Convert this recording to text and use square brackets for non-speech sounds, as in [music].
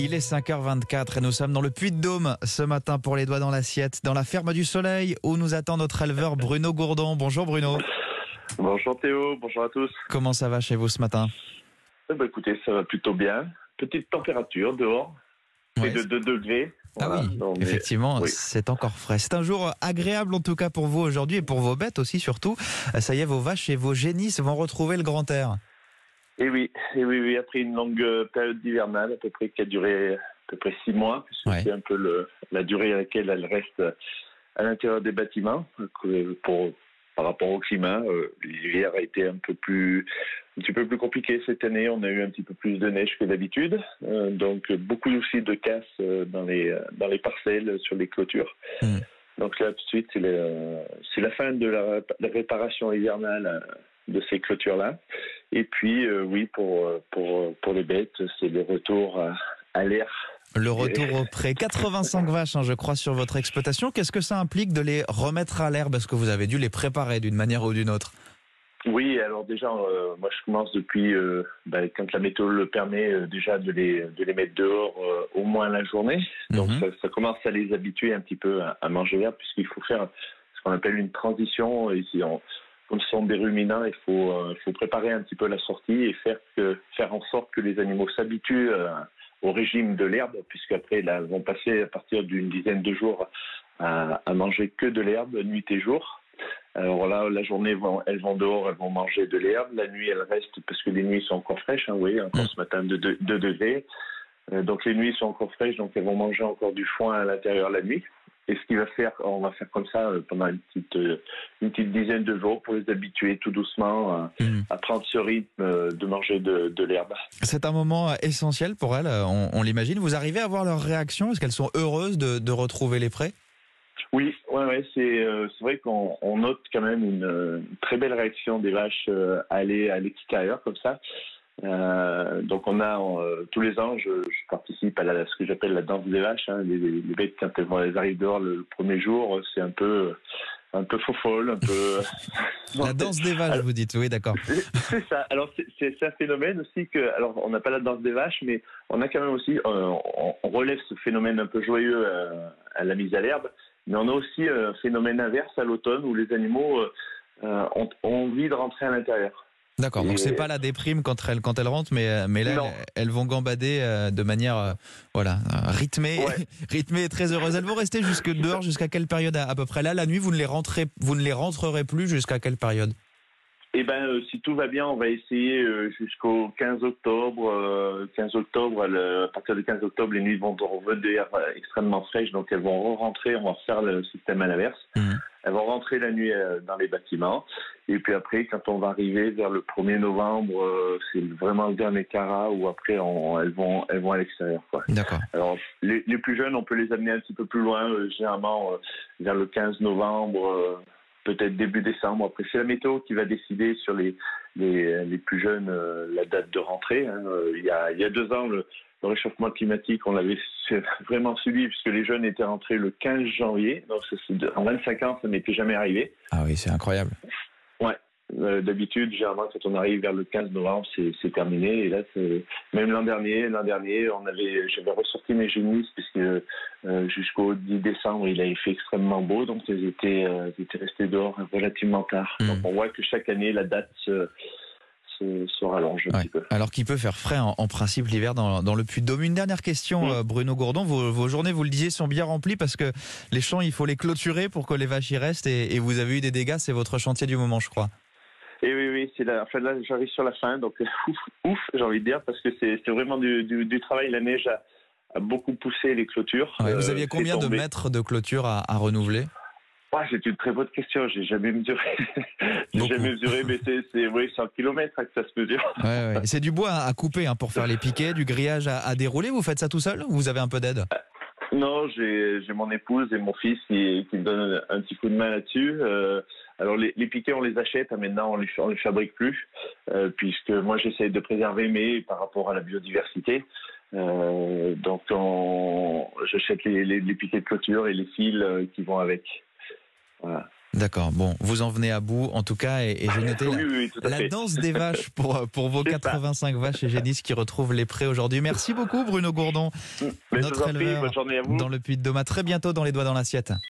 Il est 5h24 et nous sommes dans le Puy-de-Dôme ce matin pour les doigts dans l'assiette, dans la ferme du Soleil où nous attend notre éleveur Bruno Gourdon. Bonjour Bruno. Bonjour Théo, bonjour à tous. Comment ça va chez vous ce matin? Eh ben, Écoutez, ça va plutôt bien. Petite température dehors, c'est de 2 degrés. Ah oui, effectivement, c'est encore frais. C'est un jour agréable en tout cas pour vous aujourd'hui et pour vos bêtes aussi surtout. Ça y est, vos vaches et vos génisses vont retrouver le grand air. Et oui, et oui, oui, après une longue euh, période d'hivernale, à peu près qui a duré à peu près six mois, puisque c'est un peu le, la durée à laquelle elle reste à l'intérieur des bâtiments, pour, par rapport au climat. Euh, l'hiver a été un peu plus, un petit peu plus compliqué cette année. On a eu un petit peu plus de neige que d'habitude, euh, donc beaucoup aussi de casse dans les dans les parcelles sur les clôtures. Hmm. Donc là, tout de suite, c'est la fin de la, la réparation hivernale de ces clôtures-là. Et puis, euh, oui, pour, euh, pour, pour les bêtes, c'est le retour à, l'air. Le retour au pré. 85 vaches, hein, je crois, sur votre exploitation. Qu'est-ce que ça implique de les remettre à l'air? Parce que vous avez dû les préparer d'une manière ou d'une autre. Oui, alors déjà, euh, moi je commence depuis, ben, quand la météo le permet, déjà de les, de les mettre dehors au moins la journée. Donc mhm. ça, commence à les habituer un petit peu à, à manger l'air, puisqu'il faut faire ce qu'on appelle une transition. Ici, on, comme ce sont des ruminants, il faut, euh, faut préparer un petit peu la sortie et faire, que, faire en sorte que les animaux s'habituent euh, au régime de l'herbe, puisqu'après, là, elles vont passer à partir d'une dizaine de jours à, à, manger que de l'herbe, nuit et jour. Alors là, la journée, elles vont dehors, elles vont manger de l'herbe. La nuit, elles restent, parce que les nuits sont encore fraîches, hein, oui, encore mm. ce matin de 2 degrés. Euh, donc les nuits sont encore fraîches, donc elles vont manger encore du foin à l'intérieur la nuit. Et ce qu'il va faire, on va faire comme ça euh, pendant une petite, euh, une petite dizaine de jours pour les habituer tout doucement à, hmm. prendre ce rythme de manger de, de l'herbe. C'est un moment essentiel pour elles, on, l'imagine. Vous arrivez à voir leur réaction Est-ce qu'elles sont heureuses de, de retrouver les prés oui, ouais, ouais, c'est vrai qu'on note quand même une, très belle réaction des vaches à aller à l'extérieur comme ça. Euh, donc on a euh, tous les ans, je, je participe à, la, ce que j'appelle la danse des vaches. Hein, les, les, bêtes quand elles, arrivent dehors le, premier jour, c'est un peu un peu faux folle, un peu. [laughs] la danse des vaches, vous dites, oui, d'accord. C'est ça. Alors c'est un phénomène aussi que, alors on n'a pas la danse des vaches, mais on a quand même aussi, euh, on, relève ce phénomène un peu joyeux à, la mise à l'herbe, mais on a aussi un phénomène inverse à l'automne où les animaux ont, ont envie de rentrer à l'intérieur. D'accord, donc c'est pas la déprime quand elles, quand elles rentrent, mais, mais là, elles, vont gambader euh, de manière euh, voilà, euh, rythmée, [laughs] rythmée et très heureuse. Elles vont rester jusque dehors jusqu'à quelle période à, peu près? Là, la nuit, vous ne les, rentrez, vous ne les rentrerez plus jusqu'à quelle période? Eh ben, si tout va bien, on va essayer jusqu'au 15 octobre. 15 octobre, à partir du 15 octobre, les nuits vont revenir extrêmement fraîches, donc elles vont rentrer. On va faire le système à l'inverse. Mmh. Elles vont rentrer la nuit euh, dans les bâtiments. Et puis après, quand on va arriver vers le 1er novembre, euh, c'est vraiment le dernier carat où après elles vont elles vont à l'extérieur. D'accord. Alors les, plus jeunes, on peut les amener un petit peu plus loin, euh, généralement vers le 15 novembre, peut-être début décembre. Après, c'est la météo qui va décider sur les les, les plus jeunes la date de rentrée. Hein. Il y a il y a deux ans, le, le réchauffement climatique, on l'avait [laughs] vraiment subi puisque les jeunes étaient rentrés le 15 janvier. Donc, en 25 ans, ça n'était jamais arrivé. Ah oui, c'est incroyable. Ouais. Euh, d'habitude, généralement, quand on arrive vers le 15 novembre, c'est terminé. Et là, même l'an dernier, l'an dernier, on avait, j'avais ressorti mes génisses puisque euh, jusqu'au 10 décembre, il avait fait extrêmement beau, donc ils étaient, euh, ils étaient restés dehors relativement tard. Hmm. Donc, on voit que chaque année, la date se se, rallonge un petit peu. Alors qu'il peut faire frais en, principe l'hiver dans, le Puy-de-Dôme. Une dernière question, mm. euh, Bruno Gourdon. Vos, journées, vous le disiez, sont bien remplies parce que les champs, il faut les clôturer pour que les vaches y restent et, vous avez eu des dégâts. C'est votre chantier du moment, je crois. Et oui, oui, c'est la, enfin là, j'arrive sur la fin, donc [laughs] ouf, ouf, j'ai envie de dire, parce que c'est vraiment du, travail. La neige a, beaucoup poussé les clôtures. vous euh, aviez combien de mètres de clôture à renouveler? C'est une très bonne question. J'ai jamais mesuré. [laughs] J'ai jamais mesuré, mais c'est oui, 100 km que ça se mesure. Ouais, ouais. C'est du bois à couper hein, pour faire les piquets, du grillage à, dérouler. Vous faites ça tout seul ou vous avez un peu d'aide? Euh, Non, j'ai mon épouse et mon fils qui, qui me donnent un petit coup de main là-dessus. Euh, alors les, les, piquets, on les achète. Hein, maintenant, on les, on les fabrique plus, euh, puisque moi, j'essaie de préserver mes par rapport à la biodiversité. Euh, donc, j'achète les, piquets de clôture et les fils qui vont avec. D'accord. Bon, vous en venez à bout, en tout cas, et, j'ai [laughs] noté la, danse des vaches pour, pour vos 85 vaches et génisses qui retrouvent les prés aujourd'hui. Merci beaucoup, Bruno Gourdon, notre éleveur dans le Puy de Dôme. très bientôt dans les doigts dans l'assiette.